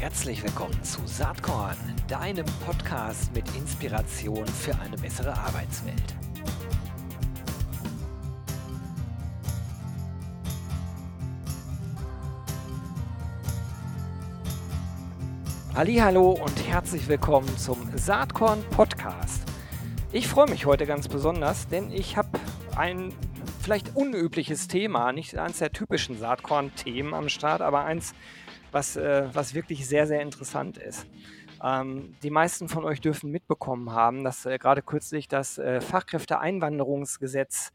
Herzlich willkommen zu Saatkorn, deinem Podcast mit Inspiration für eine bessere Arbeitswelt. Hallo und herzlich willkommen zum Saatkorn Podcast. Ich freue mich heute ganz besonders, denn ich habe ein vielleicht unübliches Thema, nicht eines der typischen Saatkorn-Themen am Start, aber eins, was, äh, was wirklich sehr, sehr interessant ist. Ähm, die meisten von euch dürfen mitbekommen haben, dass äh, gerade kürzlich das äh, Fachkräfteeinwanderungsgesetz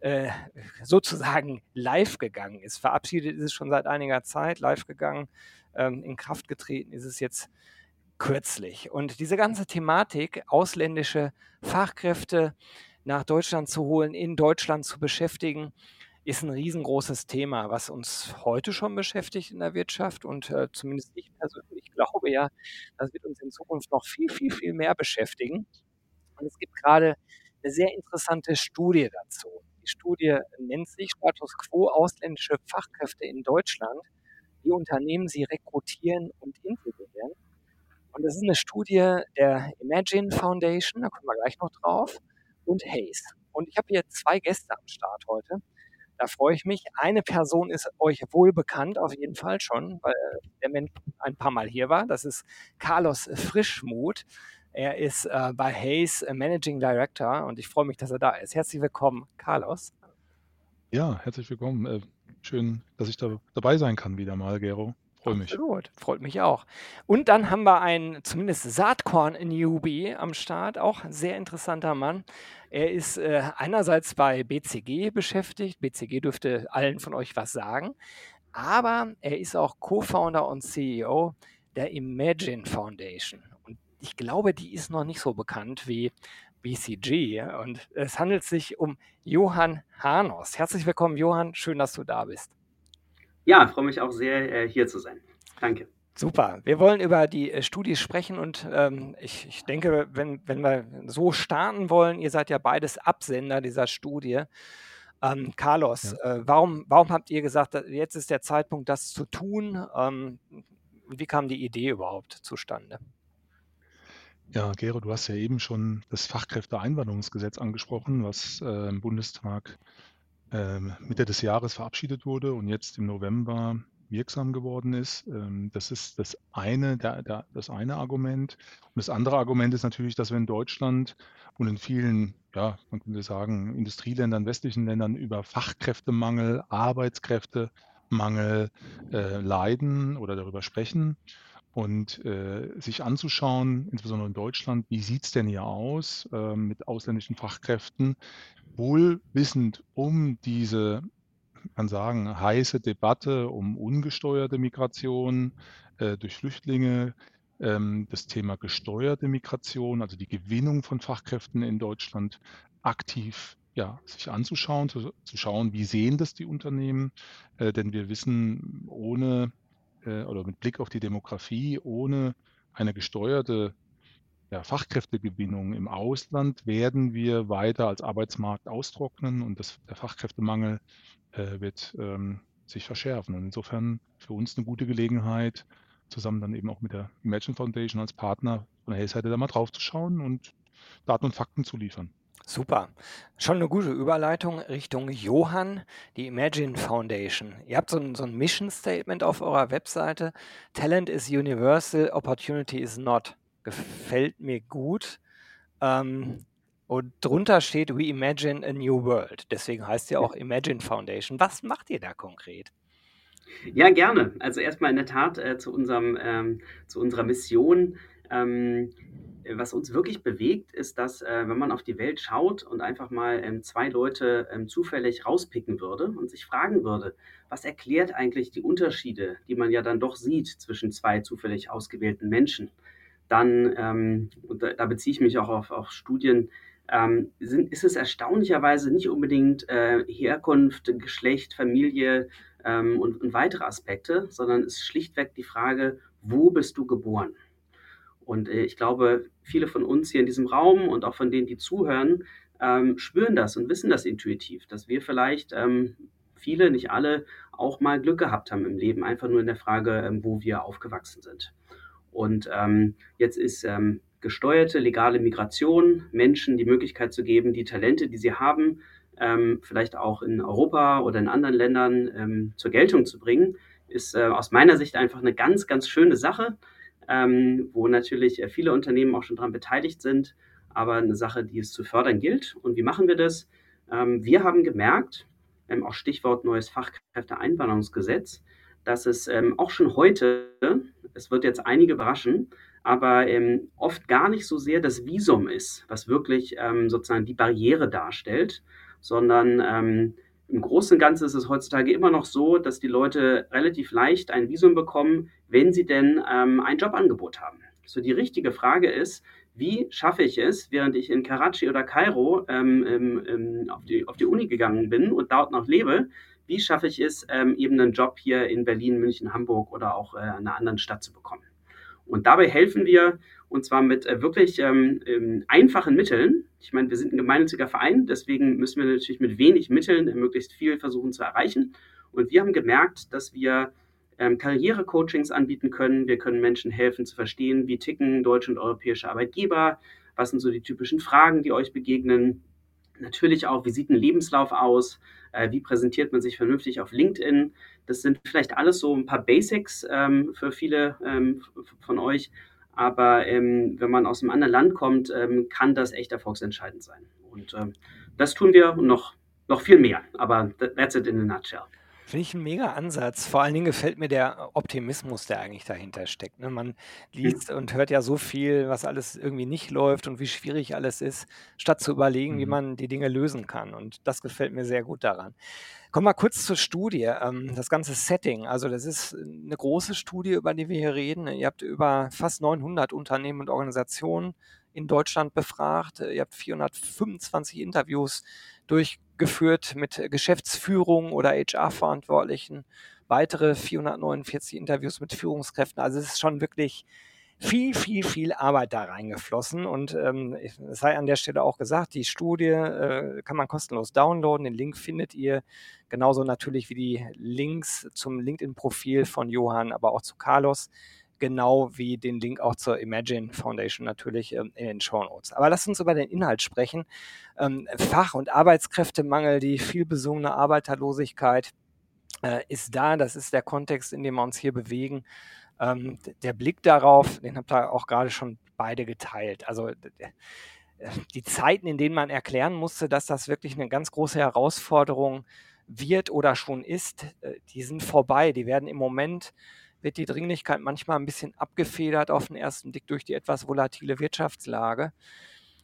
äh, sozusagen live gegangen ist. Verabschiedet ist es schon seit einiger Zeit, live gegangen ähm, in Kraft getreten ist es jetzt kürzlich. Und diese ganze Thematik, ausländische Fachkräfte nach Deutschland zu holen, in Deutschland zu beschäftigen, ist ein riesengroßes Thema, was uns heute schon beschäftigt in der Wirtschaft. Und äh, zumindest ich persönlich glaube ja, das wird uns in Zukunft noch viel, viel, viel mehr beschäftigen. Und es gibt gerade eine sehr interessante Studie dazu. Die Studie nennt sich Status quo ausländische Fachkräfte in Deutschland wie Unternehmen sie rekrutieren und integrieren. Und das ist eine Studie der Imagine Foundation, da kommen wir gleich noch drauf, und Hayes. Und ich habe hier zwei Gäste am Start heute. Da freue ich mich. Eine Person ist euch wohl bekannt, auf jeden Fall schon, weil der Mensch ein paar Mal hier war. Das ist Carlos Frischmuth. Er ist äh, bei Hayes Managing Director und ich freue mich, dass er da ist. Herzlich willkommen, Carlos. Ja, herzlich willkommen. Äh, schön, dass ich da dabei sein kann wieder mal, Gero. Freue mich. Absolut, freut mich auch. Und dann haben wir einen zumindest Saatkorn-Newbie am Start, auch ein sehr interessanter Mann. Er ist äh, einerseits bei BCG beschäftigt. BCG dürfte allen von euch was sagen. Aber er ist auch Co-Founder und CEO der Imagine Foundation. Und ich glaube, die ist noch nicht so bekannt wie BCG. Und es handelt sich um Johann Hanos. Herzlich willkommen, Johann. Schön, dass du da bist. Ja, freue mich auch sehr, äh, hier zu sein. Danke. Super. Wir wollen über die äh, Studie sprechen und ähm, ich, ich, denke, wenn, wenn wir so starten wollen, ihr seid ja beides Absender dieser Studie. Ähm, Carlos, ja. äh, warum, warum habt ihr gesagt, jetzt ist der Zeitpunkt, das zu tun? Ähm, wie kam die Idee überhaupt zustande? Ja, Gero, du hast ja eben schon das Fachkräfteeinwanderungsgesetz angesprochen, was äh, im Bundestag Mitte des Jahres verabschiedet wurde und jetzt im November wirksam geworden ist. Ähm, das ist das eine, das eine Argument. Und das andere Argument ist natürlich, dass wir in Deutschland und in vielen, ja, man könnte sagen, Industrieländern, westlichen Ländern über Fachkräftemangel, Arbeitskräftemangel äh, leiden oder darüber sprechen und äh, sich anzuschauen, insbesondere in Deutschland, wie sieht es denn hier aus äh, mit ausländischen Fachkräften, wohl wissend um diese, man sagen, heiße Debatte um ungesteuerte Migration äh, durch Flüchtlinge, ähm, das Thema gesteuerte Migration, also die Gewinnung von Fachkräften in Deutschland aktiv ja, sich anzuschauen, zu, zu schauen, wie sehen das die Unternehmen, äh, denn wir wissen, ohne äh, oder mit Blick auf die Demografie ohne eine gesteuerte ja, Fachkräftegewinnung im Ausland werden wir weiter als Arbeitsmarkt austrocknen und das, der Fachkräftemangel äh, wird ähm, sich verschärfen. Und insofern für uns eine gute Gelegenheit, zusammen dann eben auch mit der Imagine Foundation als Partner von der Hellseite da mal drauf zu schauen und Daten und Fakten zu liefern. Super. Schon eine gute Überleitung Richtung Johann, die Imagine Foundation. Ihr habt so ein, so ein Mission Statement auf eurer Webseite. Talent is universal, opportunity is not. Gefällt mir gut. Ähm, und drunter steht We Imagine a New World. Deswegen heißt ja auch Imagine Foundation. Was macht ihr da konkret? Ja, gerne. Also erstmal in der Tat äh, zu, unserem, ähm, zu unserer Mission. Ähm, was uns wirklich bewegt, ist, dass äh, wenn man auf die Welt schaut und einfach mal ähm, zwei Leute ähm, zufällig rauspicken würde und sich fragen würde, was erklärt eigentlich die Unterschiede, die man ja dann doch sieht zwischen zwei zufällig ausgewählten Menschen, dann, ähm, und da, da, beziehe ich mich auch auf, auf Studien, ähm, sind, ist es erstaunlicherweise nicht unbedingt äh, Herkunft, Geschlecht, Familie ähm, und, und weitere Aspekte, sondern es ist schlichtweg die Frage, wo bist du geboren? Und äh, ich glaube, viele von uns hier in diesem Raum und auch von denen, die zuhören, ähm, spüren das und wissen das intuitiv, dass wir vielleicht ähm, viele, nicht alle, auch mal Glück gehabt haben im Leben, einfach nur in der Frage, ähm, wo wir aufgewachsen sind. Und ähm, jetzt ist ähm, gesteuerte, legale Migration Menschen die Möglichkeit zu geben, die Talente, die sie haben, ähm, vielleicht auch in Europa oder in anderen Ländern ähm, zur Geltung zu bringen, ist äh, aus meiner Sicht einfach eine ganz, ganz schöne Sache, ähm, wo natürlich äh, viele Unternehmen auch schon daran beteiligt sind, aber eine Sache, die es zu fördern gilt. Und wie machen wir das? Ähm, wir haben gemerkt, auch Stichwort neues Fachkräfteeinwanderungsgesetz, dass es ähm, auch schon heute, es wird jetzt einige überraschen, aber ähm, oft gar nicht so sehr das Visum ist, was wirklich ähm, sozusagen die Barriere darstellt, sondern ähm, im Großen und Ganzen ist es heutzutage immer noch so, dass die Leute relativ leicht ein Visum bekommen, wenn sie denn ähm, ein Jobangebot haben. So die richtige Frage ist, wie schaffe ich es, während ich in Karachi oder Kairo ähm, auf, die, auf die Uni gegangen bin und dort noch lebe, wie schaffe ich es, ähm, eben einen Job hier in Berlin, München, Hamburg oder auch äh, einer anderen Stadt zu bekommen. Und dabei helfen wir und zwar mit äh, wirklich ähm, ähm, einfachen Mitteln. Ich meine, wir sind ein gemeinnütziger Verein, deswegen müssen wir natürlich mit wenig Mitteln äh, möglichst viel versuchen zu erreichen. Und wir haben gemerkt, dass wir ähm, Karrierecoachings anbieten können. Wir können Menschen helfen zu verstehen, wie ticken deutsche und europäische Arbeitgeber, was sind so die typischen Fragen, die euch begegnen. Natürlich auch, wie sieht ein Lebenslauf aus? Äh, wie präsentiert man sich vernünftig auf LinkedIn? Das sind vielleicht alles so ein paar Basics ähm, für viele ähm, von euch. Aber ähm, wenn man aus einem anderen Land kommt, ähm, kann das echt erfolgsentscheidend sein. Und ähm, das tun wir noch, noch viel mehr. Aber that's it in a nutshell. Finde ich ein mega Ansatz. Vor allen Dingen gefällt mir der Optimismus, der eigentlich dahinter steckt. Ne? Man liest und hört ja so viel, was alles irgendwie nicht läuft und wie schwierig alles ist, statt zu überlegen, wie mhm. man die Dinge lösen kann. Und das gefällt mir sehr gut daran. Kommen wir kurz zur Studie. Ähm, das ganze Setting. Also das ist eine große Studie, über die wir hier reden. Ihr habt über fast 900 Unternehmen und Organisationen in Deutschland befragt. Ihr habt 425 Interviews durchgeführt mit Geschäftsführung oder HR-Verantwortlichen, weitere 449 Interviews mit Führungskräften. Also es ist schon wirklich viel, viel, viel Arbeit da reingeflossen. Und ähm, es sei an der Stelle auch gesagt, die Studie äh, kann man kostenlos downloaden. Den Link findet ihr genauso natürlich wie die Links zum LinkedIn-Profil von Johann, aber auch zu Carlos genau wie den Link auch zur Imagine Foundation natürlich ähm, in den Show Notes. Aber lasst uns über den Inhalt sprechen. Ähm, Fach- und Arbeitskräftemangel, die vielbesungene Arbeiterlosigkeit äh, ist da. Das ist der Kontext, in dem wir uns hier bewegen. Ähm, der Blick darauf, den habt ihr auch gerade schon beide geteilt. Also die Zeiten, in denen man erklären musste, dass das wirklich eine ganz große Herausforderung wird oder schon ist, äh, die sind vorbei. Die werden im Moment wird die Dringlichkeit manchmal ein bisschen abgefedert auf den ersten Blick durch die etwas volatile Wirtschaftslage.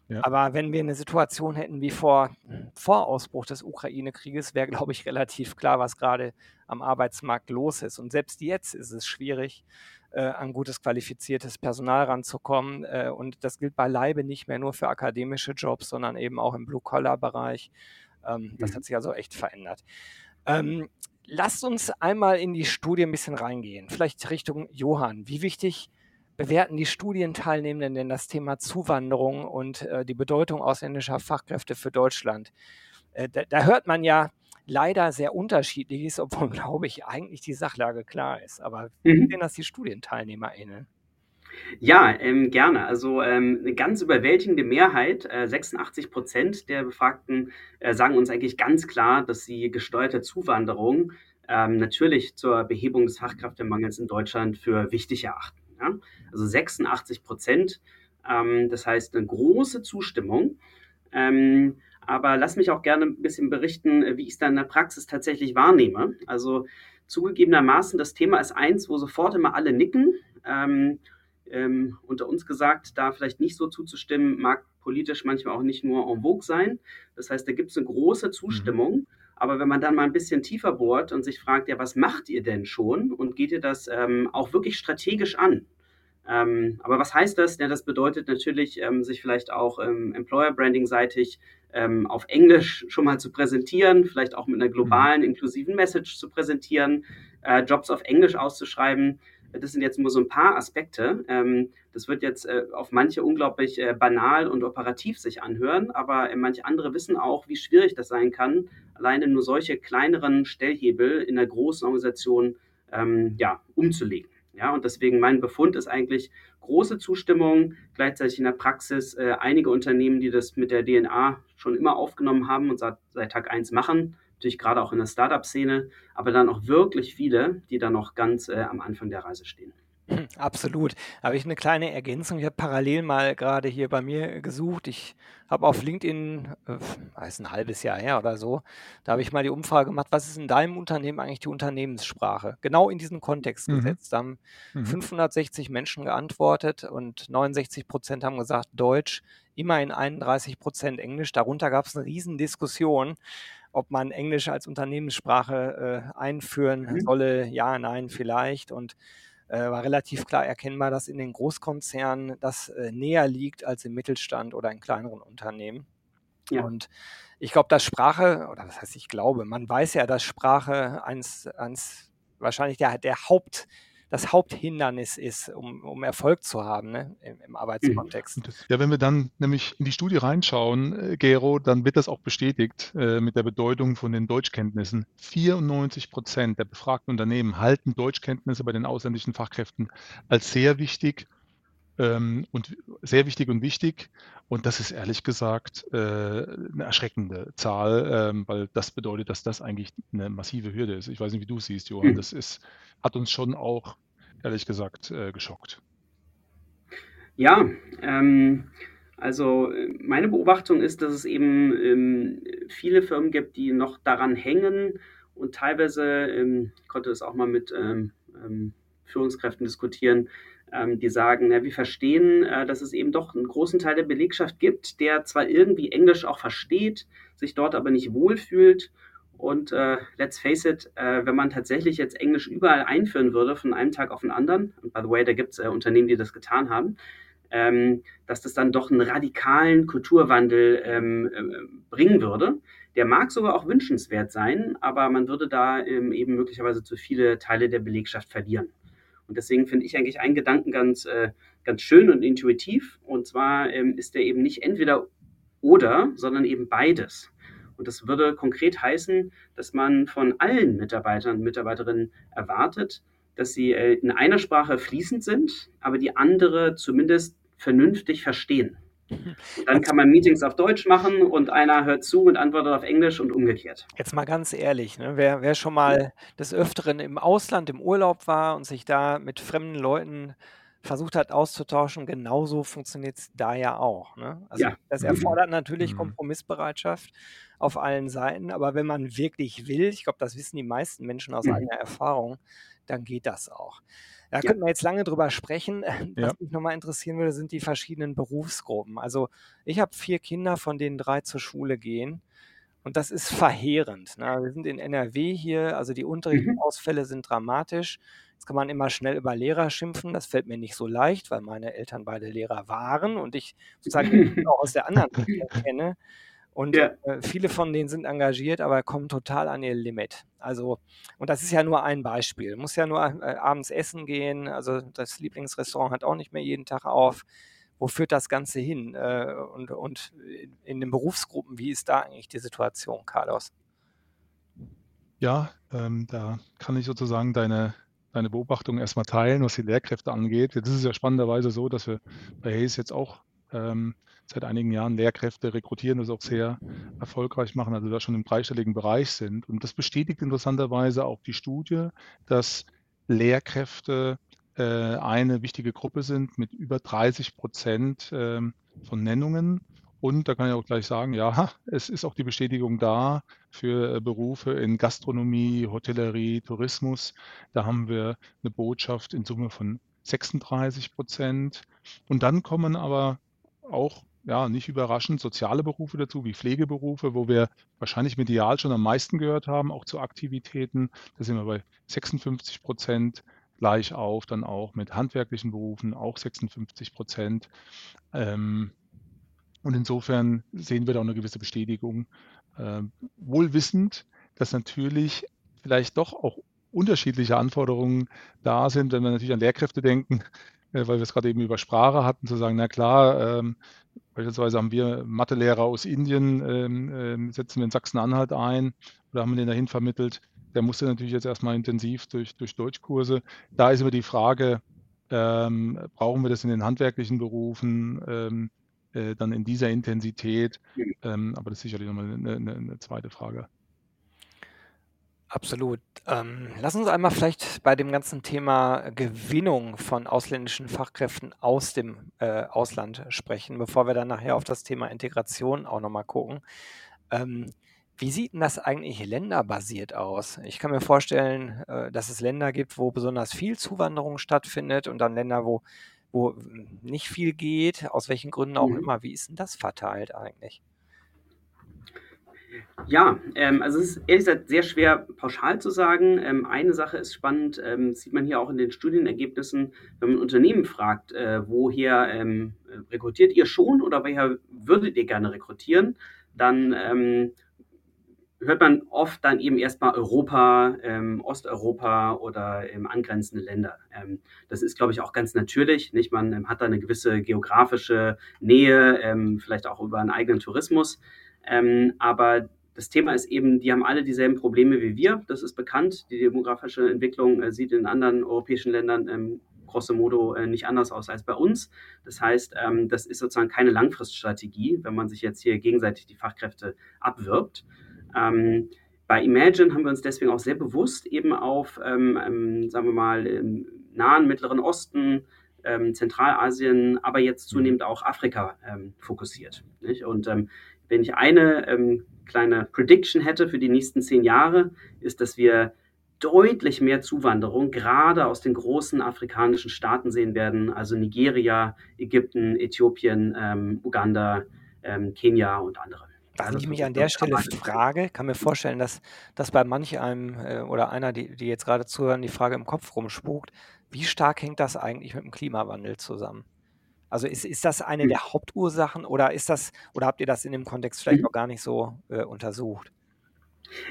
Ja. Aber wenn wir eine Situation hätten wie vor, vor Ausbruch des Ukraine-Krieges, wäre, glaube ich, relativ klar, was gerade am Arbeitsmarkt los ist. Und selbst jetzt ist es schwierig, äh, an gutes qualifiziertes Personal ranzukommen. Äh, und das gilt beileibe nicht mehr nur für akademische Jobs, sondern eben auch im Blue-Collar-Bereich. Ähm, das mhm. hat sich also echt verändert. Ähm, lasst uns einmal in die Studie ein bisschen reingehen. Vielleicht Richtung Johann. Wie wichtig bewerten die Studienteilnehmenden denn das Thema Zuwanderung und äh, die Bedeutung ausländischer Fachkräfte für Deutschland? Äh, da, da, hört man ja leider sehr unterschiedliches, obwohl, glaube ich, eigentlich die Sachlage klar ist. Aber wie mhm. sehen das die StudienteilnehmerInnen? Ja, ähm, gerne. Also ähm, eine ganz überwältigende Mehrheit, äh, 86 Prozent der Befragten äh, sagen uns eigentlich ganz klar, dass sie gesteuerte Zuwanderung ähm, natürlich zur Behebung des Fachkräftemangels in Deutschland für wichtig erachten. Ja? Also 86 Prozent, ähm, das heißt eine große Zustimmung. Ähm, aber lass mich auch gerne ein bisschen berichten, wie ich es dann in der Praxis tatsächlich wahrnehme. Also zugegebenermaßen, das Thema ist eins, wo sofort immer alle nicken. Ähm, ähm, unter uns gesagt, da vielleicht nicht so zuzustimmen, mag politisch manchmal auch nicht nur en vogue sein. Das heißt, da gibt es eine große mhm. Zustimmung. Mhm. Aber wenn man dann mal ein bisschen tiefer bohrt und sich fragt, ja, was macht ihr denn schon und geht ihr das ähm, auch wirklich strategisch an? Ähm, aber was heißt das? Ja, das bedeutet natürlich, ähm, sich vielleicht auch ähm, Employer Branding seitig ähm, auf Englisch schon mal zu präsentieren, vielleicht auch mit einer globalen, mhm. inklusiven Message zu präsentieren, äh, Jobs auf Englisch auszuschreiben das sind jetzt nur so ein paar Aspekte. Ähm, das wird jetzt äh, auf manche unglaublich äh, banal und operativ sich anhören, aber äh, manche andere wissen auch, wie schwierig das sein kann, alleine nur solche kleineren Stellhebel in einer großen Organisation ähm, ja, umzulegen. Ja, und deswegen mein Befund ist eigentlich große Zustimmung, gleichzeitig in der Praxis einige Unternehmen, die das mit der DNA schon immer aufgenommen haben und seit, seit Tag 1 machen, natürlich gerade auch in der Startup-Szene, aber dann auch wirklich viele, die da noch ganz äh, am Anfang der Reise stehen. Absolut. Habe ich eine kleine Ergänzung. Ich habe parallel mal gerade hier bei mir gesucht. Ich habe auf LinkedIn, äh, ist ein halbes Jahr her oder so, da habe ich mal die Umfrage gemacht, was ist in deinem Unternehmen eigentlich die Unternehmenssprache? Genau in diesen Kontext Mhm. gesetzt. Da haben Mhm. 560 Menschen geantwortet und 69 Prozent haben gesagt Deutsch, immerhin 31 Prozent Englisch. Darunter gab es eine riesen Diskussion, ob man Englisch als Unternehmenssprache äh, einführen Mhm. solle. Ja, nein, vielleicht. Und äh, war relativ klar erkennbar, dass in den Großkonzernen das äh, näher liegt als im Mittelstand oder in kleineren Unternehmen. Ja. Und ich glaube, dass Sprache, oder was heißt ich glaube, man weiß ja, dass Sprache eins, eins wahrscheinlich der, der Haupt, das Haupthindernis ist, um, um Erfolg zu haben ne, im, im Arbeitskontext. Ja, wenn wir dann nämlich in die Studie reinschauen, äh, Gero, dann wird das auch bestätigt äh, mit der Bedeutung von den Deutschkenntnissen. 94 Prozent der befragten Unternehmen halten Deutschkenntnisse bei den ausländischen Fachkräften als sehr wichtig ähm, und sehr wichtig und wichtig. Und das ist ehrlich gesagt äh, eine erschreckende Zahl, ähm, weil das bedeutet, dass das eigentlich eine massive Hürde ist. Ich weiß nicht, wie du es siehst, Johann. Mhm. Das ist, hat uns schon auch ehrlich gesagt äh, geschockt. Ja, ähm, also meine Beobachtung ist, dass es eben ähm, viele Firmen gibt, die noch daran hängen und teilweise, ähm, ich konnte das auch mal mit ähm, ähm, Führungskräften diskutieren, die sagen, na, wir verstehen, äh, dass es eben doch einen großen Teil der Belegschaft gibt, der zwar irgendwie Englisch auch versteht, sich dort aber nicht wohlfühlt. Und äh, let's face it, äh, wenn man tatsächlich jetzt Englisch überall einführen würde, von einem Tag auf den anderen, und by the way, da gibt es äh, Unternehmen, die das getan haben, ähm, dass das dann doch einen radikalen Kulturwandel ähm, äh, bringen würde. Der mag sogar auch wünschenswert sein, aber man würde da ähm, eben möglicherweise zu viele Teile der Belegschaft verlieren. Und deswegen finde ich eigentlich einen Gedanken ganz, äh, ganz schön und intuitiv. Und zwar ähm, ist der eben nicht entweder oder, sondern eben beides. Und das würde konkret heißen, dass man von allen Mitarbeitern und Mitarbeiterinnen erwartet, dass sie äh, in einer Sprache fließend sind, aber die andere zumindest vernünftig verstehen. Dann kann man Meetings auf Deutsch machen und einer hört zu und antwortet auf Englisch und umgekehrt. Jetzt mal ganz ehrlich, ne? wer, wer schon mal des Öfteren im Ausland im Urlaub war und sich da mit fremden Leuten versucht hat auszutauschen, genauso funktioniert es da ja auch. Ne? Also Ja. das Mhm. erfordert natürlich Mhm. Kompromissbereitschaft auf allen Seiten, aber wenn man wirklich will, ich glaube, das wissen die meisten Menschen aus Mhm. eigener Erfahrung, dann geht das auch. Da Ja. könnten wir jetzt lange drüber sprechen. Ja. Was mich nochmal interessieren würde, sind die verschiedenen Berufsgruppen. Also ich habe vier Kinder, von denen drei zur Schule gehen. Und das ist verheerend. Ne? Wir sind in NRW hier, also die Mhm. Unterrichtsausfälle sind dramatisch. Jetzt kann man immer schnell über Lehrer schimpfen. Das fällt mir nicht so leicht, weil meine Eltern beide Lehrer waren und ich sozusagen auch aus der anderen Richtung kenne. Und Ja. äh, viele von denen sind engagiert, aber kommen total an ihr Limit. Also, und das ist ja nur ein Beispiel. Muss ja nur äh, abends essen gehen. Also das Lieblingsrestaurant hat auch nicht mehr jeden Tag auf. Wo führt das Ganze hin? Äh, und, und in, in den Berufsgruppen, wie ist da eigentlich die Situation, Carlos? Ja, ähm, da kann ich sozusagen deine, deine Beobachtung erstmal teilen, was die Lehrkräfte angeht. Jetzt ist es ja spannenderweise so, dass wir bei Hayes jetzt auch ähm, seit einigen Jahren Lehrkräfte rekrutieren, das auch sehr erfolgreich machen, also da schon im dreistelligen Bereich sind. Und das bestätigt interessanterweise auch die Studie, dass Lehrkräfte äh, eine wichtige Gruppe sind mit über 30 Prozent ähm, von Nennungen. Und da kann ich auch gleich sagen, ja, es ist auch die Bestätigung da für äh, Berufe in Gastronomie, Hotellerie, Tourismus. Da haben wir eine Botschaft in Summe von 36 Prozent. Und dann kommen aber auch, ja, nicht überraschend, soziale Berufe dazu, wie Pflegeberufe, wo wir wahrscheinlich medial schon am meisten gehört haben, auch zu Aktivitäten. Da sind wir bei 56 Prozent gleich auf, dann auch mit handwerklichen Berufen auch 56 Prozent. Ähm, und insofern sehen wir da auch eine gewisse Bestätigung, äh, wohl wissend, dass natürlich vielleicht doch auch unterschiedliche Anforderungen da sind. Wenn wir natürlich an Lehrkräfte denken, weil wir es gerade eben über Sprache hatten, zu sagen, na klar, ähm, beispielsweise haben wir Mathelehrer aus Indien, ähm, ähm, setzen wir in Sachsen-Anhalt ein oder haben wir den dahin vermittelt. Der musste natürlich jetzt erstmal intensiv durch, durch Deutschkurse. Da ist immer die Frage, ähm, brauchen wir das in den handwerklichen Berufen ähm, äh, dann in dieser Intensität? Ähm, aber das ist sicherlich nochmal eine, eine, eine zweite Frage. Absolut. Ähm, lass uns einmal vielleicht bei dem ganzen Thema Gewinnung von ausländischen Fachkräften aus dem äh, Ausland sprechen, bevor wir dann nachher auf das Thema Integration auch nochmal gucken. Ähm, wie sieht denn das eigentlich länderbasiert aus? Ich kann mir vorstellen, äh, dass es Länder gibt, wo besonders viel Zuwanderung stattfindet und dann Länder, wo, wo nicht viel geht, aus welchen Gründen auch mhm. immer. Wie ist denn das verteilt eigentlich? Ja, ähm, also es ist ehrlich gesagt sehr schwer pauschal zu sagen. Ähm, eine Sache ist spannend, ähm, sieht man hier auch in den Studienergebnissen, wenn man Unternehmen fragt, äh, woher ähm, rekrutiert ihr schon oder woher würdet ihr gerne rekrutieren, dann ähm, hört man oft dann eben erstmal Europa, ähm, Osteuropa oder angrenzende Länder. das ist, glaube ich, auch ganz natürlich. Nicht? Man hat da eine gewisse geografische Nähe, vielleicht auch über einen eigenen Tourismus. Ähm, aber das Thema ist eben, die haben alle dieselben Probleme wie wir. Das ist bekannt. Die demografische Entwicklung äh, sieht in anderen europäischen Ländern ähm, grosso modo äh, nicht anders aus als bei uns. Das heißt, ähm, das ist sozusagen keine Langfriststrategie, wenn man sich jetzt hier gegenseitig die Fachkräfte abwirbt. Ähm, bei Imagine haben wir uns deswegen auch sehr bewusst eben auf, ähm, ähm, sagen wir mal, im nahen Mittleren Osten, ähm, Zentralasien, aber jetzt zunehmend auch Afrika ähm, fokussiert. Nicht? Und wenn ich eine kleine Prediction hätte für die nächsten zehn Jahre, ist, dass wir deutlich mehr Zuwanderung gerade aus den großen afrikanischen Staaten sehen werden, also Nigeria, Ägypten, Äthiopien, ähm, Uganda, ähm, Kenia und andere. Was ich mich an der Stelle frage, kann mir vorstellen, dass, dass bei manch einem äh, oder einer, die, die jetzt gerade zuhören, die Frage im Kopf rumspukt, wie stark hängt das eigentlich mit dem Klimawandel zusammen? Also ist, ist das eine hm. der Hauptursachen oder ist das, oder habt ihr das in dem Kontext vielleicht mhm. noch gar nicht so äh, untersucht?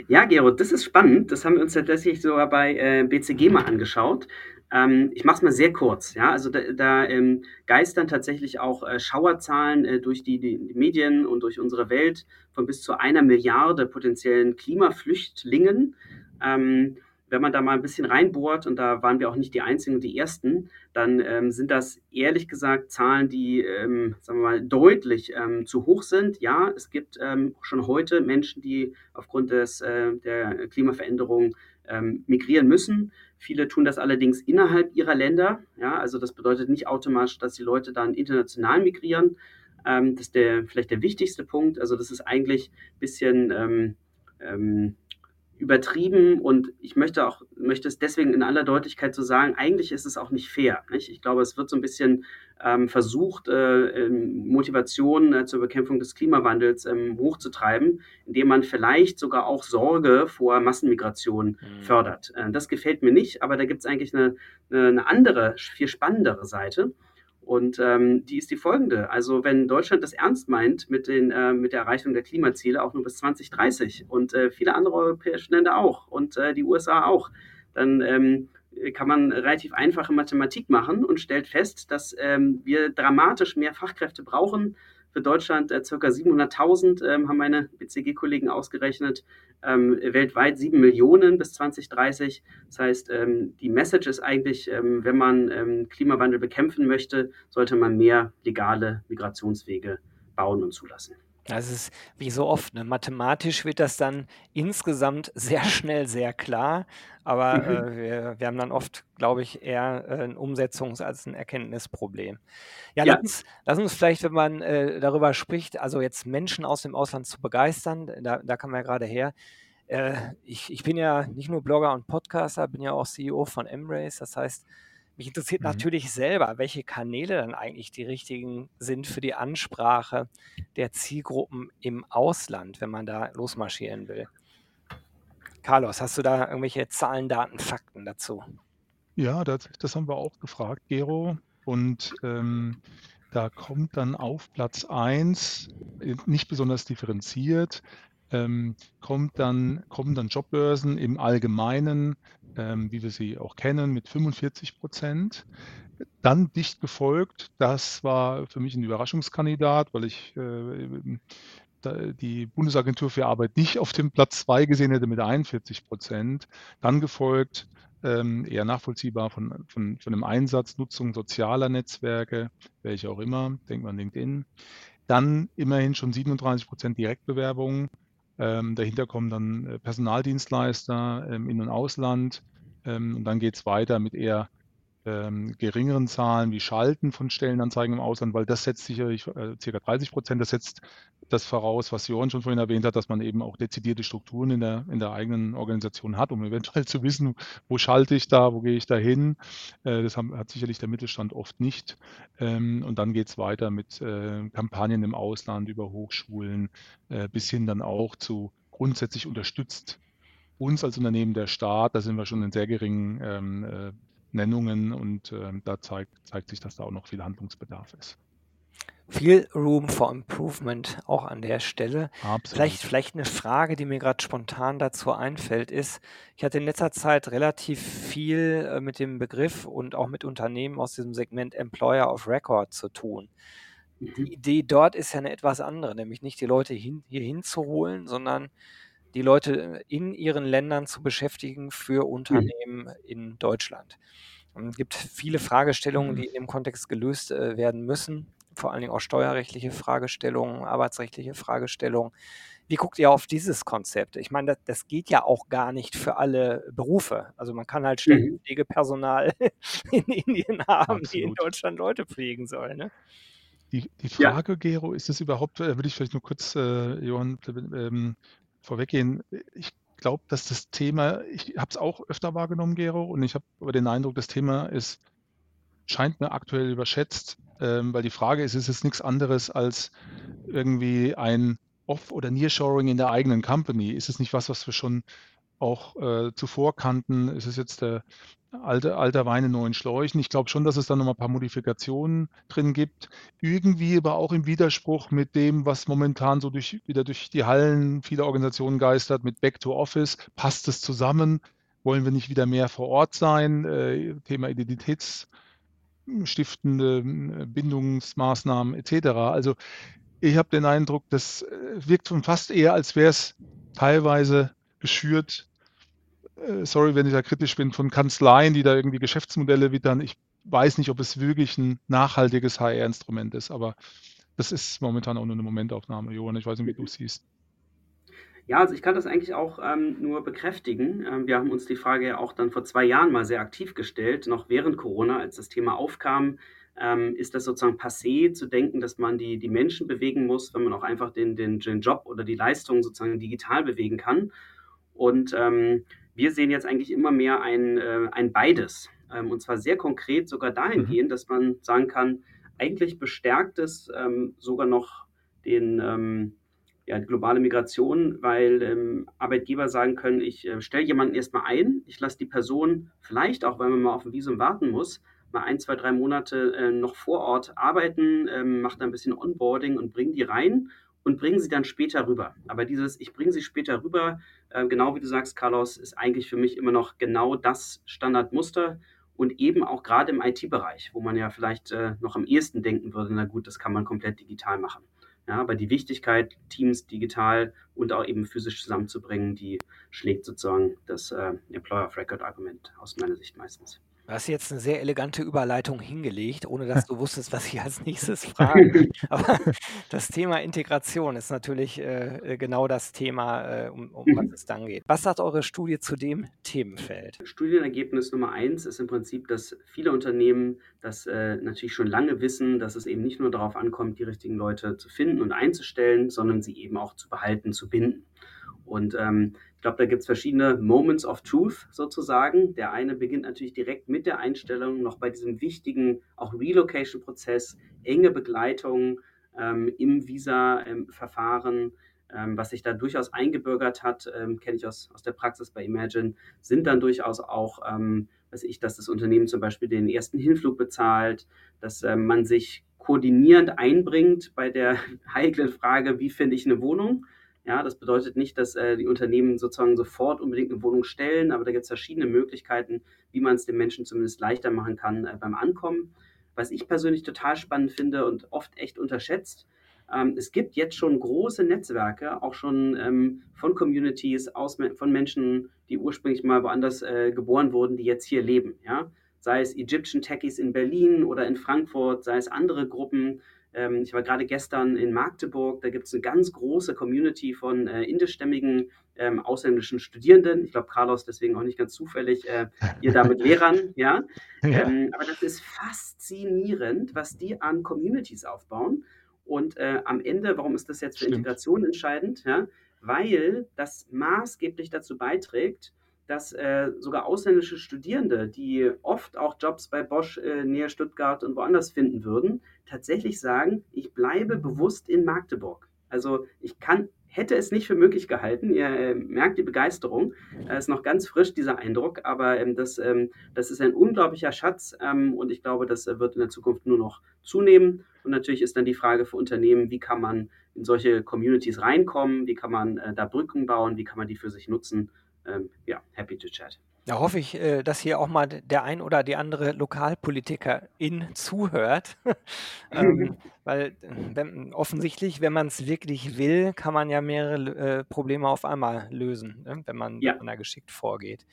Ja, Gero, das ist spannend. Das haben wir uns tatsächlich sogar bei äh, BCG mal angeschaut. Ähm, ich mache es mal sehr kurz. Ja, also da, da ähm, geistern tatsächlich auch äh, Schauerzahlen äh, durch die, die, die, Medien und durch unsere Welt von bis zu einer Milliarde potenziellen Klimaflüchtlingen. Ähm, wenn man da mal ein bisschen reinbohrt, und da waren wir auch nicht die Einzigen und die Ersten, dann ähm, sind das ehrlich gesagt Zahlen, die, ähm, sagen wir mal, deutlich ähm, zu hoch sind. Ja, es gibt ähm, schon heute Menschen, die aufgrund des, äh, der Klimaveränderung ähm, migrieren müssen. Viele tun das allerdings innerhalb ihrer Länder. Ja, also das bedeutet nicht automatisch, dass die Leute dann international migrieren. Ähm, das ist der, vielleicht der wichtigste Punkt. Also das ist eigentlich ein bisschen übertrieben und ich möchte auch möchte es deswegen in aller Deutlichkeit so sagen, eigentlich ist es auch nicht fair. Nicht? Ich glaube, es wird so ein bisschen ähm, versucht, äh, ähm, Motivation äh, zur Bekämpfung des Klimawandels ähm, hochzutreiben, indem man vielleicht sogar auch Sorge vor Massenmigration mhm. fördert. Äh, das gefällt mir nicht, aber da gibt es eigentlich eine, eine andere, viel spannendere Seite. Und ähm, die ist die folgende. Also wenn Deutschland das ernst meint mit, den, äh, mit der Erreichung der Klimaziele, auch nur bis 2030 und äh, viele andere europäische Länder auch und äh, die USA auch, dann ähm, kann man relativ einfache Mathematik machen und stellt fest, dass ähm, wir dramatisch mehr Fachkräfte brauchen, für Deutschland äh, ca. 700.000, ähm, haben meine BCG-Kollegen ausgerechnet, ähm, weltweit 7 Millionen bis 2030. Das heißt, ähm, die Message ist eigentlich, ähm, wenn man ähm, Klimawandel bekämpfen möchte, sollte man mehr legale Migrationswege bauen und zulassen. Das ist wie so oft, ne? Mathematisch wird das dann insgesamt sehr schnell sehr klar, aber mhm. äh, wir, wir, haben dann oft, glaube ich, eher äh, ein Umsetzungs- als ein Erkenntnisproblem. Ja, ja. Lass, uns, lass uns vielleicht, wenn man äh, darüber spricht, also jetzt Menschen aus dem Ausland zu begeistern, da, da kann man ja gerade her. Äh, ich, ich bin ja nicht nur Blogger und Podcaster, bin ja auch CEO von Embrace, das heißt, mich interessiert mhm. natürlich selber, welche Kanäle dann eigentlich die richtigen sind für die Ansprache der Zielgruppen im Ausland, wenn man da losmarschieren will. Carlos, hast du da irgendwelche Zahlen, Daten, Fakten dazu? Ja, das, das haben wir auch gefragt, Gero. Und ähm, da kommt dann auf Platz 1, äh, nicht besonders differenziert, ähm, kommt dann, kommen dann Jobbörsen im Allgemeinen, ähm, wie wir sie auch kennen, mit 45 Prozent. Dann dicht gefolgt, das war für mich ein Überraschungskandidat, weil ich äh, die Bundesagentur für Arbeit nicht auf dem Platz 2 gesehen hätte mit 41 Prozent. Dann gefolgt, ähm, eher nachvollziehbar von, von, von dem Einsatz, Nutzung sozialer Netzwerke, welche auch immer, denkt man LinkedIn. Dann immerhin schon 37 Prozent Direktbewerbungen. Ähm, dahinter kommen dann äh, Personaldienstleister im In- und Ausland. Ähm, und dann geht es weiter mit eher ähm, geringeren Zahlen wie Schalten von Stellenanzeigen im Ausland, weil das setzt sicherlich äh, ca. 30 Prozent, das setzt das voraus, was Johann schon vorhin erwähnt hat, dass man eben auch dezidierte Strukturen in der, in der eigenen Organisation hat, um eventuell zu wissen, wo schalte ich da, wo gehe ich da hin. Äh, das haben, hat sicherlich der Mittelstand oft nicht. Ähm, und dann geht es weiter mit äh, Kampagnen im Ausland über Hochschulen äh, bis hin dann auch zu grundsätzlich unterstützt uns als Unternehmen der Staat, da sind wir schon in sehr geringen ähm, äh, Nennungen und äh, da zeigt, zeigt sich, dass da auch noch viel Handlungsbedarf ist. Viel Room for Improvement auch an der Stelle. Absolut. Vielleicht, vielleicht eine Frage, die mir gerade spontan dazu einfällt, ist, ich hatte in letzter Zeit relativ viel äh, mit dem Begriff und auch mit Unternehmen aus diesem Segment Employer of Record zu tun. Die mhm. Idee dort ist ja eine etwas andere, nämlich nicht die Leute hin, hier hinzuholen, sondern die Leute in ihren Ländern zu beschäftigen für mhm. Unternehmen mhm. in Deutschland. Es gibt viele Fragestellungen, die mhm. in dem Kontext gelöst äh, werden müssen, vor allen Dingen auch steuerrechtliche Fragestellungen, arbeitsrechtliche Fragestellungen. Wie guckt ihr auf dieses Konzept? Ich meine, das, das geht ja auch gar nicht für alle Berufe. Also man kann halt ständig mhm. Pflegepersonal in Indien haben, Absolut. die in Deutschland Leute pflegen sollen. Ne? Die, die Frage, ja. Gero, ist es überhaupt, äh, würde ich vielleicht nur kurz, äh, Johann, ähm, vorweggehen. Ich glaube, dass das Thema, ich habe es auch öfter wahrgenommen, Gero, und ich habe aber den Eindruck, das Thema ist, scheint mir aktuell überschätzt, ähm, weil die Frage ist, ist es nichts anderes als irgendwie ein Off- oder Nearshoring in der eigenen Company? Ist es nicht was, was wir schon auch äh, zuvor kannten? Ist es jetzt der alte, alter Wein in neuen Schläuchen? Ich glaube schon, dass es da nochmal ein paar Modifikationen drin gibt. Irgendwie aber auch im Widerspruch mit dem, was momentan so durch, wieder durch die Hallen vieler Organisationen geistert, mit Back to Office. Passt es zusammen? Wollen wir nicht wieder mehr vor Ort sein? Äh, Thema Identitätsstiftende äh, Bindungsmaßnahmen etc. Also ich habe den Eindruck, das äh, wirkt schon fast eher, als wäre es teilweise geschürt sorry, wenn ich da kritisch bin, von Kanzleien, die da irgendwie Geschäftsmodelle wittern. Ich weiß nicht, ob es wirklich ein nachhaltiges HR-Instrument ist, aber das ist momentan auch nur eine Momentaufnahme, Johann. Ich weiß nicht, wie du es siehst. Ja, also ich kann das eigentlich auch ähm, nur bekräftigen. Ähm, wir haben uns die Frage ja auch dann vor zwei Jahren mal sehr aktiv gestellt, noch während Corona, als das Thema aufkam. Ähm, ist das sozusagen passé zu denken, dass man die, die Menschen bewegen muss, wenn man auch einfach den, den, den Job oder die Leistung sozusagen digital bewegen kann? Und ähm, wir sehen jetzt eigentlich immer mehr ein, äh, ein beides. Ähm, und zwar sehr konkret sogar dahingehend, mhm. dass man sagen kann, eigentlich bestärkt es ähm, sogar noch den, ähm, ja, die globale Migration, weil ähm, Arbeitgeber sagen können, ich äh, stelle jemanden erstmal ein, ich lasse die Person vielleicht auch, weil man mal auf ein Visum warten muss, mal ein, zwei, drei Monate äh, noch vor Ort arbeiten, ähm, mache da ein bisschen Onboarding und bringe die rein und bringen sie dann später rüber. Aber dieses, ich bringe sie später rüber, äh, genau wie du sagst, Carlos, ist eigentlich für mich immer noch genau das Standardmuster und eben auch gerade im IT-Bereich, wo man ja vielleicht äh, noch am ehesten denken würde, na gut, das kann man komplett digital machen. Ja, aber die Wichtigkeit, Teams digital und auch eben physisch zusammenzubringen, die schlägt sozusagen das äh, Employer of Record Argument aus meiner Sicht meistens. Du hast jetzt eine sehr elegante Überleitung hingelegt, ohne dass du wusstest, was ich als nächstes frage. Aber das Thema Integration ist natürlich äh, äh, genau das Thema, äh, um, um was es dann geht. Was sagt eure Studie zu dem Themenfeld? Studienergebnis Nummer eins ist im Prinzip, dass viele Unternehmen das äh, natürlich schon lange wissen, dass es eben nicht nur darauf ankommt, die richtigen Leute zu finden und einzustellen, sondern sie eben auch zu behalten, zu binden. Und ähm, ich glaube, da gibt es verschiedene Moments of Truth sozusagen. Der eine beginnt natürlich direkt mit der Einstellung, noch bei diesem wichtigen auch Relocation-Prozess, enge Begleitung ähm, im Visa-Verfahren, ähm, was sich da durchaus eingebürgert hat, ähm, kenne ich aus, aus der Praxis bei Imagine, sind dann durchaus auch, ähm, weiß ich, dass das Unternehmen zum Beispiel den ersten Hinflug bezahlt, dass ähm, man sich koordinierend einbringt bei der heiklen Frage, wie finde ich eine Wohnung Ja, das bedeutet nicht, dass äh, die Unternehmen sozusagen sofort unbedingt eine Wohnung stellen, aber da gibt es verschiedene Möglichkeiten, wie man es den Menschen zumindest leichter machen kann äh, beim Ankommen. Was ich persönlich total spannend finde und oft echt unterschätzt, ähm, es gibt jetzt schon große Netzwerke, auch schon ähm, von Communities, aus, von Menschen, die ursprünglich mal woanders äh, geboren wurden, die jetzt hier leben. Ja? Sei es Egyptian Techies in Berlin oder in Frankfurt, sei es andere Gruppen. Ähm, ich war gerade gestern in Magdeburg, da gibt es eine ganz große Community von äh, indischstämmigen ähm, ausländischen Studierenden. Ich glaube, Carlos deswegen auch nicht ganz zufällig äh, ihr da mit Lehrern. Ja? ja. Ähm, aber das ist faszinierend, was die an Communities aufbauen. Und äh, am Ende, warum ist das jetzt für Stimmt. Integration entscheidend? Ja? Weil das maßgeblich dazu beiträgt, dass äh, sogar ausländische Studierende, die oft auch Jobs bei Bosch äh, näher Stuttgart und woanders finden würden, tatsächlich sagen, ich bleibe bewusst in Magdeburg. Also ich kann hätte es nicht für möglich gehalten. Ihr äh, merkt die Begeisterung. Es äh, ist noch ganz frisch, dieser Eindruck, aber ähm, das, ähm, das ist ein unglaublicher Schatz ähm, und ich glaube, das äh, wird in der Zukunft nur noch zunehmen. Und natürlich ist dann die Frage für Unternehmen, wie kann man in solche Communities reinkommen, wie kann man äh, da Brücken bauen, wie kann man die für sich nutzen. Ähm, ja, happy to chat. Da hoffe ich, äh, dass hier auch mal der ein oder die andere Lokalpolitikerin zuhört. ähm, weil wenn, offensichtlich, wenn man es wirklich will, kann man ja mehrere äh, Probleme auf einmal lösen, ne? wenn, man, ja. da geschickt vorgeht.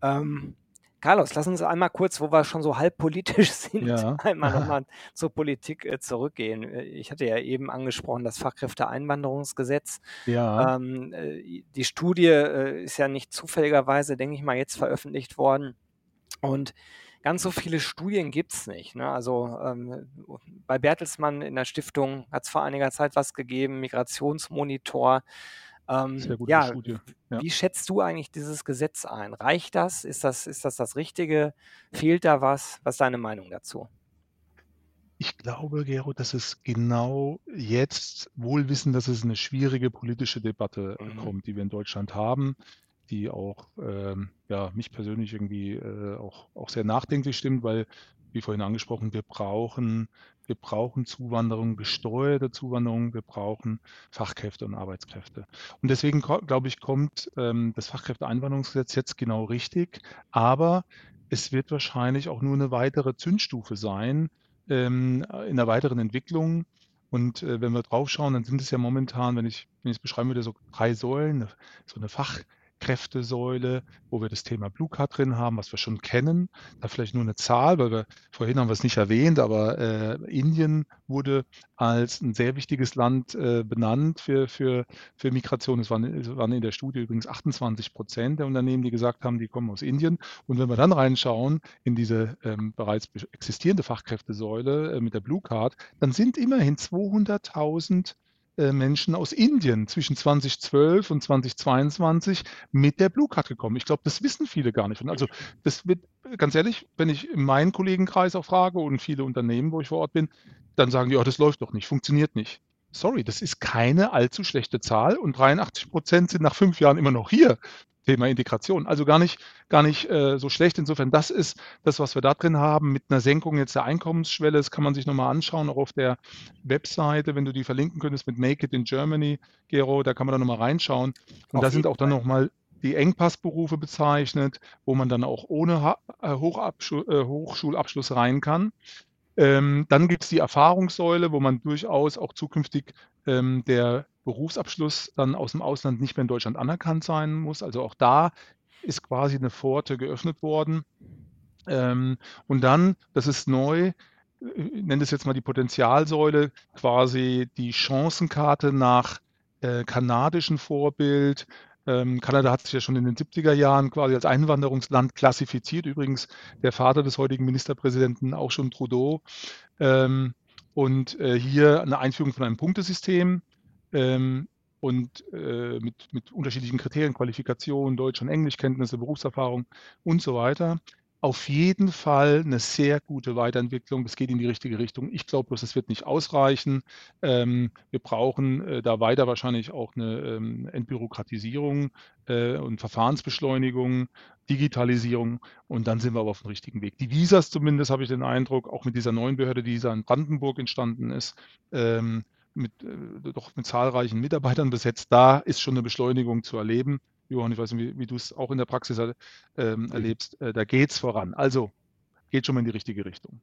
Ähm, Carlos, lass uns einmal kurz, wo wir schon so halb politisch sind, ja. einmal nochmal zur Politik äh, zurückgehen. Äh, ich hatte ja eben angesprochen, das Fachkräfteeinwanderungsgesetz. Ja. Ähm, äh, die Studie äh, ist ja nicht zufälligerweise, denke ich mal, jetzt veröffentlicht worden. Und ganz so viele Studien gibt es nicht. Ne? Also ähm, bei Bertelsmann in der Stiftung hat es vor einiger Zeit was gegeben, Migrationsmonitor. Ähm, Sehr gute ja, Studie. Ja. Wie schätzt du eigentlich dieses Gesetz ein? Reicht das? Ist das, ist das das Richtige? Fehlt da was? Was ist deine Meinung dazu? Ich glaube, Gero, dass es genau jetzt, wohl wissen, dass es eine schwierige politische Debatte mhm. kommt, die wir in Deutschland haben, die auch ähm, ja, mich persönlich irgendwie äh, auch, auch sehr nachdenklich stimmt, weil wie vorhin angesprochen, wir brauchen, wir brauchen Zuwanderung, gesteuerte Zuwanderung, wir brauchen Fachkräfte und Arbeitskräfte. Und deswegen, glaube ich, kommt ähm, das Fachkräfteeinwanderungsgesetz jetzt genau richtig, aber es wird wahrscheinlich auch nur eine weitere Zündstufe sein ähm, in der weiteren Entwicklung. Und äh, wenn wir draufschauen, dann sind es ja momentan, wenn ich, wenn es beschreiben würde, so drei Säulen, so eine Fach, Kräftesäule, wo wir das Thema Blue Card drin haben, was wir schon kennen. Da vielleicht nur eine Zahl, weil wir vorhin haben wir es nicht erwähnt, aber äh, Indien wurde als ein sehr wichtiges Land äh, benannt für, für, für Migration. Es waren, es waren in der Studie übrigens 28 Prozent der Unternehmen, die gesagt haben, die kommen aus Indien. Und wenn wir dann reinschauen in diese ähm, bereits existierende Fachkräftesäule äh, mit der Blue Card, dann sind immerhin 200.000 äh, Menschen aus Indien zwischen 2012 und 2022 mit der Blue Card gekommen. Ich glaube, das wissen viele gar nicht. Und also das wird, ganz ehrlich, wenn ich in meinen Kollegenkreis auch frage und viele Unternehmen, wo ich vor Ort bin, dann sagen die, oh, das läuft doch nicht, funktioniert nicht. Sorry, das ist keine allzu schlechte Zahl und 83 Prozent sind nach fünf Jahren immer noch hier. Thema Integration. Also gar nicht, gar nicht äh, so schlecht. Insofern, das ist das, was wir da drin haben. Mit einer Senkung jetzt der Einkommensschwelle, das kann man sich nochmal anschauen, auch auf der Webseite, wenn du die verlinken könntest mit Make It in Germany, Gero, da kann man da nochmal reinschauen. Und auf da sind auch dann nochmal die Engpassberufe bezeichnet, wo man dann auch ohne ha äh, äh, Hochschulabschluss rein kann. Ähm, dann gibt es die Erfahrungssäule, wo man durchaus auch zukünftig ähm, der Berufsabschluss dann aus dem Ausland nicht mehr in Deutschland anerkannt sein muss. Also auch da ist quasi eine Pforte geöffnet worden. Ähm, und dann, das ist neu, ich nenne es jetzt mal die Potenzialsäule, quasi die Chancenkarte nach äh, kanadischem Vorbild. Ähm, Kanada hat sich ja schon in den 70er Jahren quasi als Einwanderungsland klassifiziert. Übrigens der Vater des heutigen Ministerpräsidenten auch schon Trudeau. Ähm, und äh, hier eine Einführung von einem Punktesystem ähm, und äh, mit, mit unterschiedlichen Kriterien, Qualifikation, Deutsch- und Englischkenntnisse, Berufserfahrung und so weiter. Auf jeden Fall eine sehr gute Weiterentwicklung. Das geht in die richtige Richtung. Ich glaube bloß, es wird nicht ausreichen. Ähm, wir brauchen äh, da weiter wahrscheinlich auch eine ähm, Entbürokratisierung äh, und Verfahrensbeschleunigung, Digitalisierung und dann sind wir aber auf dem richtigen Weg. Die Visas zumindest habe ich den Eindruck, auch mit dieser neuen Behörde, die in Brandenburg entstanden ist, ähm, mit, äh, doch mit zahlreichen Mitarbeitern besetzt. Da ist schon eine Beschleunigung zu erleben. Johann, ich weiß nicht, wie, wie du es auch in der Praxis äh, ähm, erlebst. Äh, da geht es voran. Also geht schon mal in die richtige Richtung.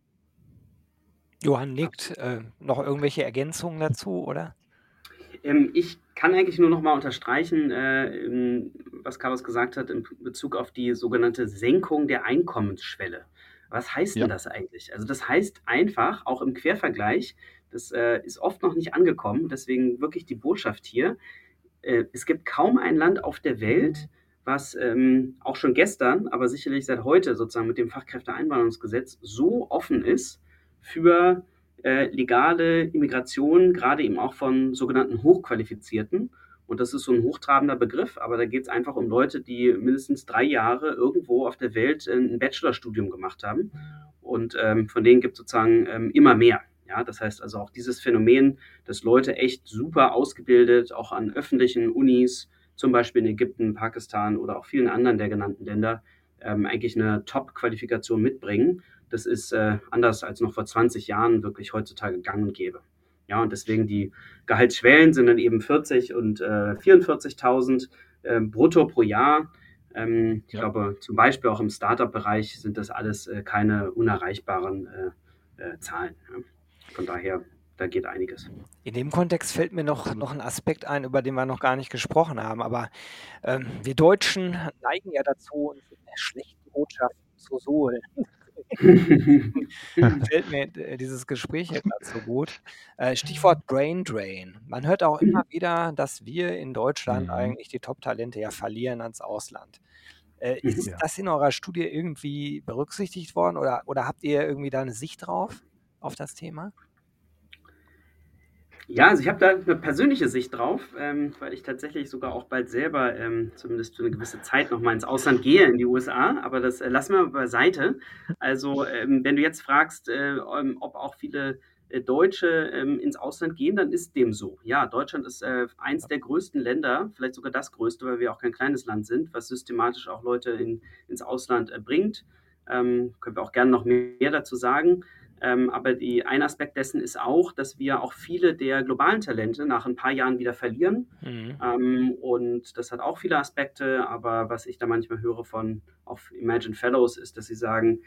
Johann nickt. Äh, noch irgendwelche Ergänzungen dazu, oder? Ähm, ich kann eigentlich nur noch mal unterstreichen, äh, was Carlos gesagt hat in Bezug auf die sogenannte Senkung der Einkommensschwelle. Was heißt ja. denn das eigentlich? Also das heißt einfach, auch im Quervergleich, das äh, ist oft noch nicht angekommen, deswegen wirklich die Botschaft hier, äh, es gibt kaum ein Land auf der Welt, was ähm, auch schon gestern, aber sicherlich seit heute sozusagen mit dem Fachkräfteeinwanderungsgesetz so offen ist für äh, legale Immigration, gerade eben auch von sogenannten Hochqualifizierten. Und das ist so ein hochtrabender Begriff, aber da geht es einfach um Leute, die mindestens drei Jahre irgendwo auf der Welt ein Bachelorstudium gemacht haben. Und ähm, von denen gibt es sozusagen ähm, immer mehr. Ja, das heißt also auch dieses Phänomen, dass Leute echt super ausgebildet, auch an öffentlichen Unis, zum Beispiel in Ägypten, Pakistan oder auch vielen anderen der genannten Länder, ähm, eigentlich eine Top-Qualifikation mitbringen. Das ist äh, anders als noch vor 20 Jahren wirklich heutzutage gang und gäbe. Ja, und deswegen die Gehaltsschwellen sind dann eben 40 und äh, 44.000 äh, brutto pro Jahr. Ähm, ich ja. glaube, zum Beispiel auch im Startup-Bereich sind das alles äh, keine unerreichbaren äh, äh, Zahlen. Ja. Von daher, da geht einiges. In dem Kontext fällt mir noch, noch ein Aspekt ein, über den wir noch gar nicht gesprochen haben. Aber ähm, wir Deutschen neigen ja dazu, schlechten Botschaften zu suhlen. Fällt mir dieses Gespräch gerade so gut. Äh, Stichwort Brain Drain. Man hört auch immer wieder, dass wir in Deutschland mhm. eigentlich die Top-Talente ja verlieren ans Ausland. Äh, ist ja. das in eurer Studie irgendwie berücksichtigt worden oder, oder habt ihr irgendwie da eine Sicht drauf, auf das Thema? Ja, also ich habe da eine persönliche Sicht drauf, ähm, weil ich tatsächlich sogar auch bald selber, ähm, zumindest für eine gewisse Zeit, noch mal ins Ausland gehe, in die USA. Aber das äh, lassen wir beiseite. Also, ähm, wenn du jetzt fragst, äh, ähm, ob auch viele äh, Deutsche ähm, ins Ausland gehen, dann ist dem so. Ja, Deutschland ist äh, eins der größten Länder, vielleicht sogar das größte, weil wir auch kein kleines Land sind, was systematisch auch Leute in, ins Ausland äh, bringt. Ähm, können wir auch gerne noch mehr dazu sagen. Ähm, aber die, ein Aspekt dessen ist auch, dass wir auch viele der globalen Talente nach ein paar Jahren wieder verlieren. Mhm. Ähm, und das hat auch viele Aspekte. Aber was ich da manchmal höre von auf Imagine Fellows ist, dass sie sagen,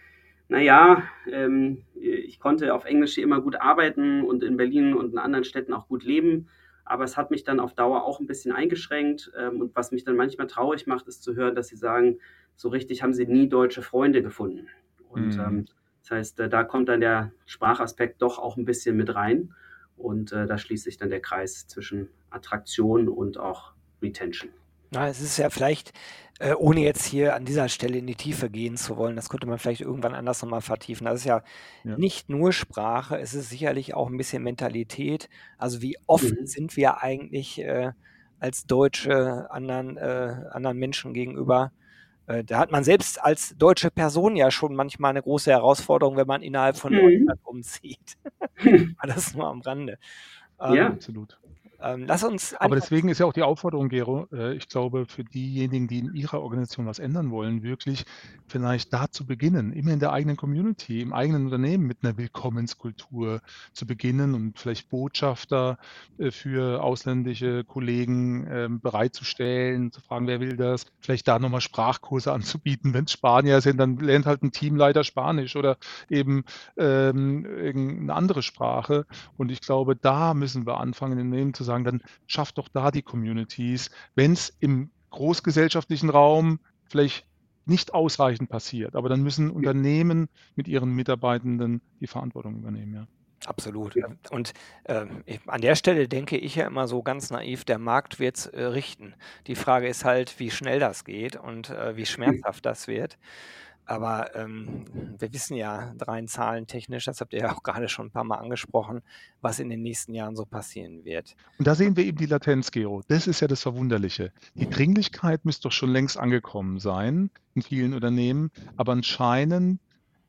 naja, ähm, ich konnte auf Englisch hier immer gut arbeiten und in Berlin und in anderen Städten auch gut leben. Aber es hat mich dann auf Dauer auch ein bisschen eingeschränkt. Ähm, und was mich dann manchmal traurig macht, ist zu hören, dass sie sagen, so richtig haben sie nie deutsche Freunde gefunden. Und mhm. ähm, das heißt, äh, da kommt dann der Sprachaspekt doch auch ein bisschen mit rein und äh, da schließt sich dann der Kreis zwischen Attraktion und auch Retention. Na, es ist ja vielleicht, äh, ohne jetzt hier an dieser Stelle in die Tiefe gehen zu wollen, das könnte man vielleicht irgendwann anders nochmal vertiefen. Das ist ja, ja, nicht nur Sprache, es ist sicherlich auch ein bisschen Mentalität. Also wie offen mhm. sind wir eigentlich äh, als Deutsche anderen, äh, anderen Menschen gegenüber? Äh, da hat man selbst als deutsche Person ja schon manchmal eine große Herausforderung, wenn man innerhalb von mhm. Deutschland umzieht. Das nur am Rande. Ähm, ja, absolut. Ähm, lass uns Aber deswegen ist ja auch die Aufforderung, Gero, äh, ich glaube, für diejenigen, die in ihrer Organisation was ändern wollen, wirklich vielleicht da zu beginnen, immer in der eigenen Community, im eigenen Unternehmen mit einer Willkommenskultur zu beginnen und vielleicht Botschafter äh, für ausländische Kollegen ähm, bereitzustellen, zu fragen, wer will das, vielleicht da nochmal Sprachkurse anzubieten. Wenn es Spanier sind, dann lernt halt ein Teamleiter Spanisch oder eben ähm, irgendeine andere Sprache. Und ich glaube, da müssen wir anfangen, in dem zu sagen, dann schafft doch da die Communities, wenn es im großgesellschaftlichen Raum vielleicht nicht ausreichend passiert, aber dann müssen Unternehmen mit ihren Mitarbeitenden die Verantwortung übernehmen, ja. Absolut. Ja. Und äh, an der Stelle denke ich ja immer so ganz naiv, der Markt wird es äh, richten. Die Frage ist halt, wie schnell das geht und äh, wie schmerzhaft das wird. Aber ähm, wir wissen ja rein zahlentechnisch, das habt ihr ja auch gerade schon ein paar Mal angesprochen, was in den nächsten Jahren so passieren wird. Und da sehen wir eben die Latenz, Gero. Das ist ja das Verwunderliche. Die Dringlichkeit müsste doch schon längst angekommen sein in vielen Unternehmen, aber anscheinend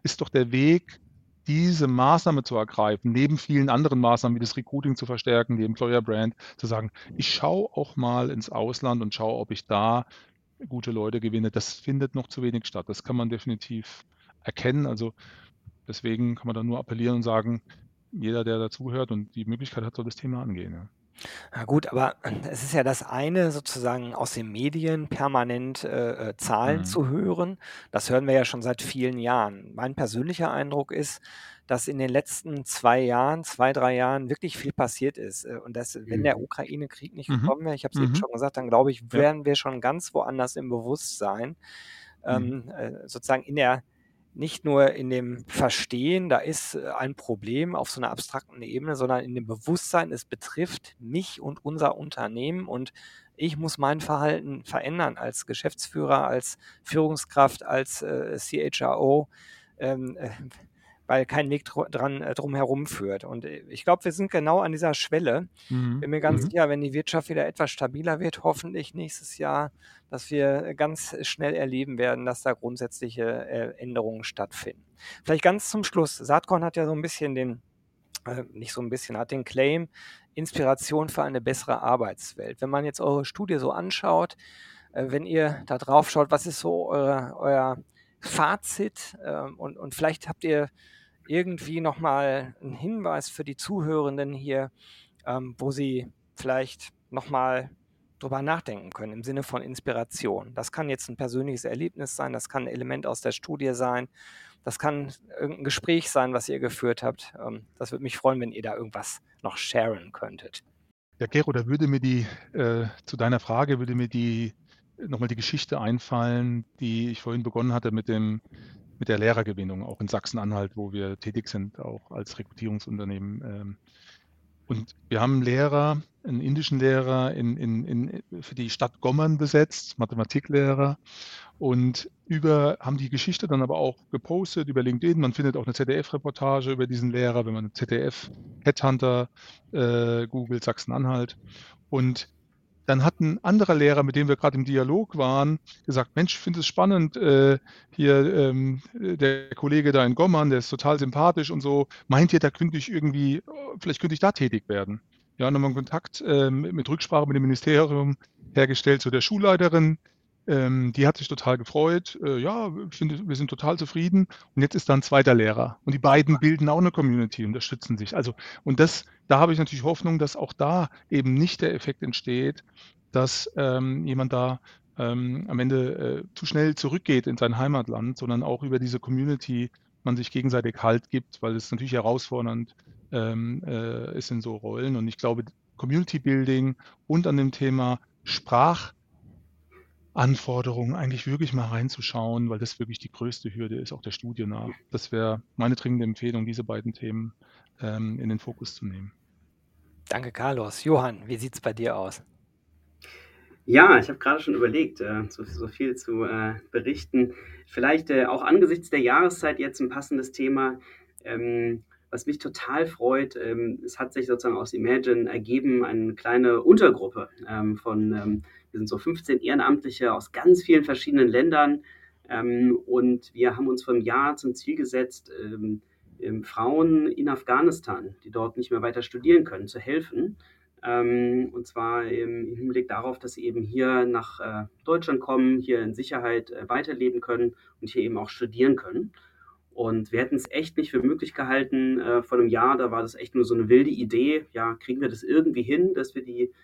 ist doch der Weg, diese Maßnahme zu ergreifen, neben vielen anderen Maßnahmen wie das Recruiting zu verstärken, die Employer Brand, zu sagen, ich schaue auch mal ins Ausland und schaue, ob ich da gute Leute gewinne, das findet noch zu wenig statt. Das kann man definitiv erkennen. Also deswegen kann man da nur appellieren und sagen, jeder, der dazuhört und die Möglichkeit hat, soll das Thema angehen. Ja. Na gut, aber es ist ja das eine, sozusagen aus den Medien permanent äh, äh, Zahlen Mhm. zu hören. Das hören wir ja schon seit vielen Jahren. Mein persönlicher Eindruck ist, dass in den letzten zwei Jahren, zwei, drei Jahren wirklich viel passiert ist. Äh, und dass, wenn der mhm. Ukraine-Krieg nicht Mhm. gekommen wäre, ich habe es eben mhm. schon gesagt, dann glaube ich, Ja. wären wir schon ganz woanders im Bewusstsein. Mhm. Ähm, äh, sozusagen in der nicht nur in dem Verstehen, da ist äh, ein Problem auf so einer abstrakten Ebene, sondern in dem Bewusstsein, es betrifft mich und unser Unternehmen und ich muss mein Verhalten verändern als Geschäftsführer, als Führungskraft, als äh, CHRO. Ähm, äh, weil kein Weg dran äh, drumherum führt. Und äh, ich glaube, wir sind genau an dieser Schwelle. Mhm. Bin mir ganz mhm. sicher, wenn die Wirtschaft wieder etwas stabiler wird, hoffentlich nächstes Jahr, dass wir ganz schnell erleben werden, dass da grundsätzliche äh, Änderungen stattfinden. Vielleicht ganz zum Schluss. Saatkorn hat ja so ein bisschen den, äh, nicht so ein bisschen, hat den Claim, Inspiration für eine bessere Arbeitswelt. Wenn man jetzt eure Studie so anschaut, äh, wenn ihr da drauf schaut, was ist so eure, euer Fazit ähm, und, und vielleicht habt ihr irgendwie nochmal einen Hinweis für die Zuhörenden hier, ähm, wo sie vielleicht nochmal drüber nachdenken können im Sinne von Inspiration. Das kann jetzt ein persönliches Erlebnis sein, das kann ein Element aus der Studie sein, das kann irgendein Gespräch sein, was ihr geführt habt. Ähm, das würde mich freuen, wenn ihr da irgendwas noch sharen könntet. Ja, Gero, da würde mir die, äh, zu deiner Frage, würde mir die nochmal die Geschichte einfallen, die ich vorhin begonnen hatte mit dem mit der Lehrergewinnung, auch in Sachsen-Anhalt, wo wir tätig sind, auch als Rekrutierungsunternehmen. Ähm, und wir haben einen Lehrer, einen indischen Lehrer in, in, in, für die Stadt Gommern besetzt, Mathematiklehrer. Und über, haben die Geschichte dann aber auch gepostet über LinkedIn. Man findet auch eine ZDF-Reportage über diesen Lehrer, wenn man ZDF-Headhunter äh, googelt, Sachsen-Anhalt. Und dann hat ein anderer Lehrer, mit dem wir gerade im Dialog waren, gesagt, Mensch, ich finde es spannend, äh, hier ähm, der Kollege da in Gommern, der ist total sympathisch und so, meint ihr, da könnte ich irgendwie, vielleicht könnte ich da tätig werden. Ja, wir Kontakt äh, mit Rücksprache mit dem Ministerium hergestellt zu der Schulleiterin, ähm, die hat sich total gefreut. Äh, ja, finde, wir sind total zufrieden. Und jetzt ist da ein zweiter Lehrer. Und die beiden bilden auch eine Community, unterstützen sich. Also, und das, da habe ich natürlich Hoffnung, dass auch da eben nicht der Effekt entsteht, dass ähm, jemand da ähm, am Ende äh, zu schnell zurückgeht in sein Heimatland, sondern auch über diese Community man sich gegenseitig Halt gibt, weil es natürlich herausfordernd ähm, äh, ist in so Rollen. Und ich glaube, Community Building und an dem Thema Sprach Anforderungen eigentlich wirklich mal reinzuschauen, weil das wirklich die größte Hürde ist, auch der Studie nach. Das wäre meine dringende Empfehlung, diese beiden Themen ähm, in den Fokus zu nehmen. Danke, Carlos. Johann, wie sieht es bei dir aus? Ja, ich habe gerade schon überlegt, äh, so, so, viel zu äh, berichten. Vielleicht äh, auch angesichts der Jahreszeit jetzt ein passendes Thema. Ähm, was mich total freut, ähm, es hat sich sozusagen aus Imagine ergeben, eine kleine Untergruppe ähm, von ähm, wir sind so 15 Ehrenamtliche aus ganz vielen verschiedenen Ländern. Ähm, und wir haben uns einem Jahr zum Ziel gesetzt, ähm, Frauen in Afghanistan, die dort nicht mehr weiter studieren können, zu helfen. Ähm, und zwar im Hinblick darauf, dass sie eben hier nach äh, Deutschland kommen, hier in Sicherheit äh, weiterleben können und hier eben auch studieren können. Und wir hätten es echt nicht für möglich gehalten äh, vor einem Jahr, da war das echt nur so eine wilde Idee. Ja, kriegen wir das irgendwie hin, dass wir die ähm, ähm,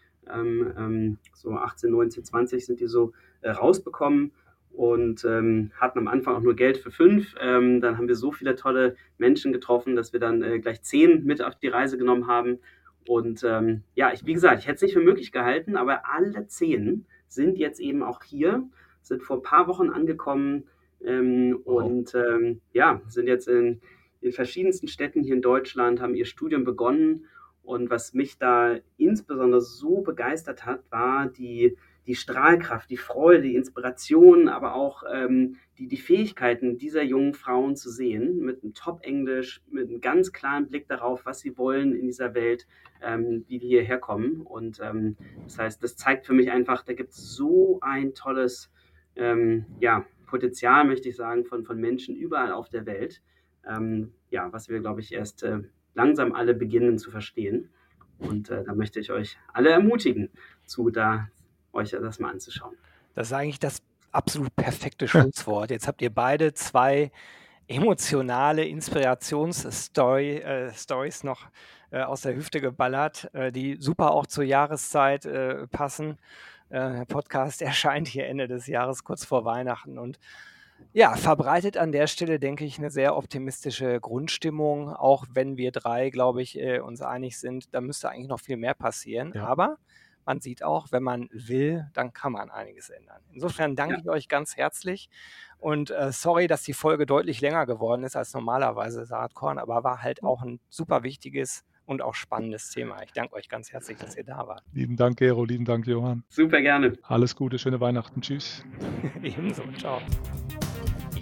so 18, 19, 20 sind die so äh, rausbekommen und ähm, hatten am Anfang auch nur Geld für fünf. Ähm, dann haben wir so viele tolle Menschen getroffen, dass wir dann äh, gleich zehn mit auf die Reise genommen haben. Und ähm, ja, ich, wie gesagt, ich hätte es nicht für möglich gehalten, aber alle zehn sind jetzt eben auch hier, sind vor ein paar Wochen angekommen ähm, wow. und ja, sind jetzt in, in verschiedensten Städten hier in Deutschland, haben ihr Studium begonnen und was mich da insbesondere so begeistert hat, war die, die Strahlkraft, die Freude, die Inspiration, aber auch ähm, die, die Fähigkeiten dieser jungen Frauen zu sehen, mit einem Top-Englisch, mit einem ganz klaren Blick darauf, was sie wollen in dieser Welt, ähm, wie die hierher kommen. Und ähm, das heißt, das zeigt für mich einfach, da gibt es so ein tolles ähm, ja, Potenzial, möchte ich sagen, von, von Menschen überall auf der Welt. Ähm, ja, was wir, glaube ich, erst äh, langsam alle beginnen zu verstehen. Und äh, da möchte ich euch alle ermutigen, zu da euch das mal anzuschauen. Das ist eigentlich das absolut perfekte Schlusswort. Jetzt habt ihr beide zwei emotionale Inspirationsstory äh, noch äh, aus der Hüfte geballert, äh, die super auch zur Jahreszeit äh, passen. Äh, der Podcast erscheint hier Ende des Jahres, kurz vor Weihnachten und ja, verbreitet an der Stelle, denke ich, eine sehr optimistische Grundstimmung, auch wenn wir drei, glaube ich, äh, uns einig sind, da müsste eigentlich noch viel mehr passieren. Ja. Aber man sieht auch, wenn man will, dann kann man einiges ändern. Insofern danke Ja. ich euch ganz herzlich und äh, sorry, dass die Folge deutlich länger geworden ist als normalerweise Saatkorn, aber war halt auch ein super wichtiges und auch spannendes Thema. Ich danke euch ganz herzlich, dass ihr da wart. Lieben Dank, Gero, lieben Dank, Johann. Super gerne. Alles Gute, schöne Weihnachten. Tschüss. Ebenso, ciao.